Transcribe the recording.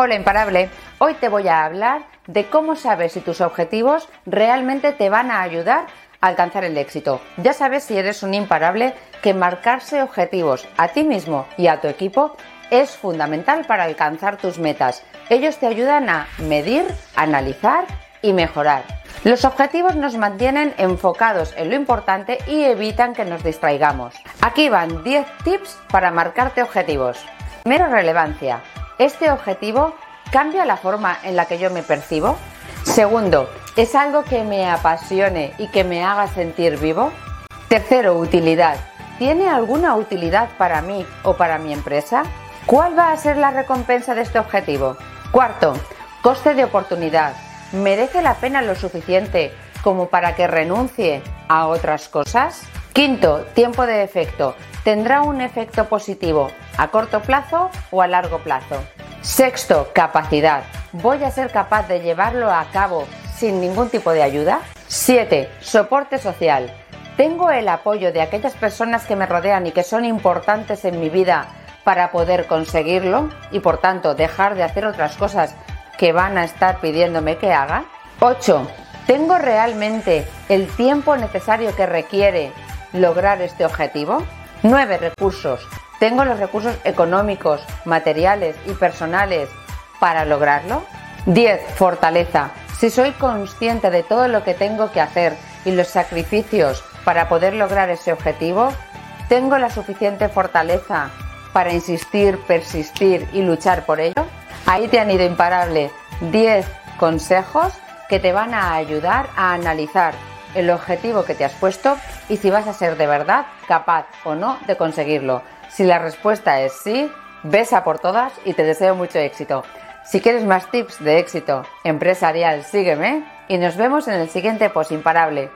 Hola imparable, hoy te voy a hablar de cómo saber si tus objetivos realmente te van a ayudar a alcanzar el éxito. Ya sabes si eres un imparable que marcarse objetivos a ti mismo y a tu equipo es fundamental para alcanzar tus metas. Ellos te ayudan a medir, analizar y mejorar. Los objetivos nos mantienen enfocados en lo importante y evitan que nos distraigamos. Aquí van 10 tips para marcarte objetivos. Primero, relevancia. ¿Este objetivo cambia la forma en la que yo me percibo? Segundo, ¿es algo que me apasione y que me haga sentir vivo? Tercero, utilidad. ¿Tiene alguna utilidad para mí o para mi empresa? ¿Cuál va a ser la recompensa de este objetivo? Cuarto, coste de oportunidad. ¿Merece la pena lo suficiente como para que renuncie a otras cosas? Quinto, tiempo de efecto. ¿Tendrá un efecto positivo a corto plazo o a largo plazo? Sexto, capacidad. ¿Voy a ser capaz de llevarlo a cabo sin ningún tipo de ayuda? Siete, soporte social. ¿Tengo el apoyo de aquellas personas que me rodean y que son importantes en mi vida para poder conseguirlo y por tanto dejar de hacer otras cosas que van a estar pidiéndome que haga? 8. ¿Tengo realmente el tiempo necesario que requiere lograr este objetivo? 9. Recursos. ¿Tengo los recursos económicos, materiales y personales para lograrlo? 10. Fortaleza. Si soy consciente de todo lo que tengo que hacer y los sacrificios para poder lograr ese objetivo, ¿tengo la suficiente fortaleza para insistir, persistir y luchar por ello? Ahí te han ido imparable 10 consejos que te van a ayudar a analizar el objetivo que te has puesto y si vas a ser de verdad capaz o no de conseguirlo. Si la respuesta es sí, besa por todas y te deseo mucho éxito. Si quieres más tips de éxito empresarial, sígueme y nos vemos en el siguiente Post Imparable.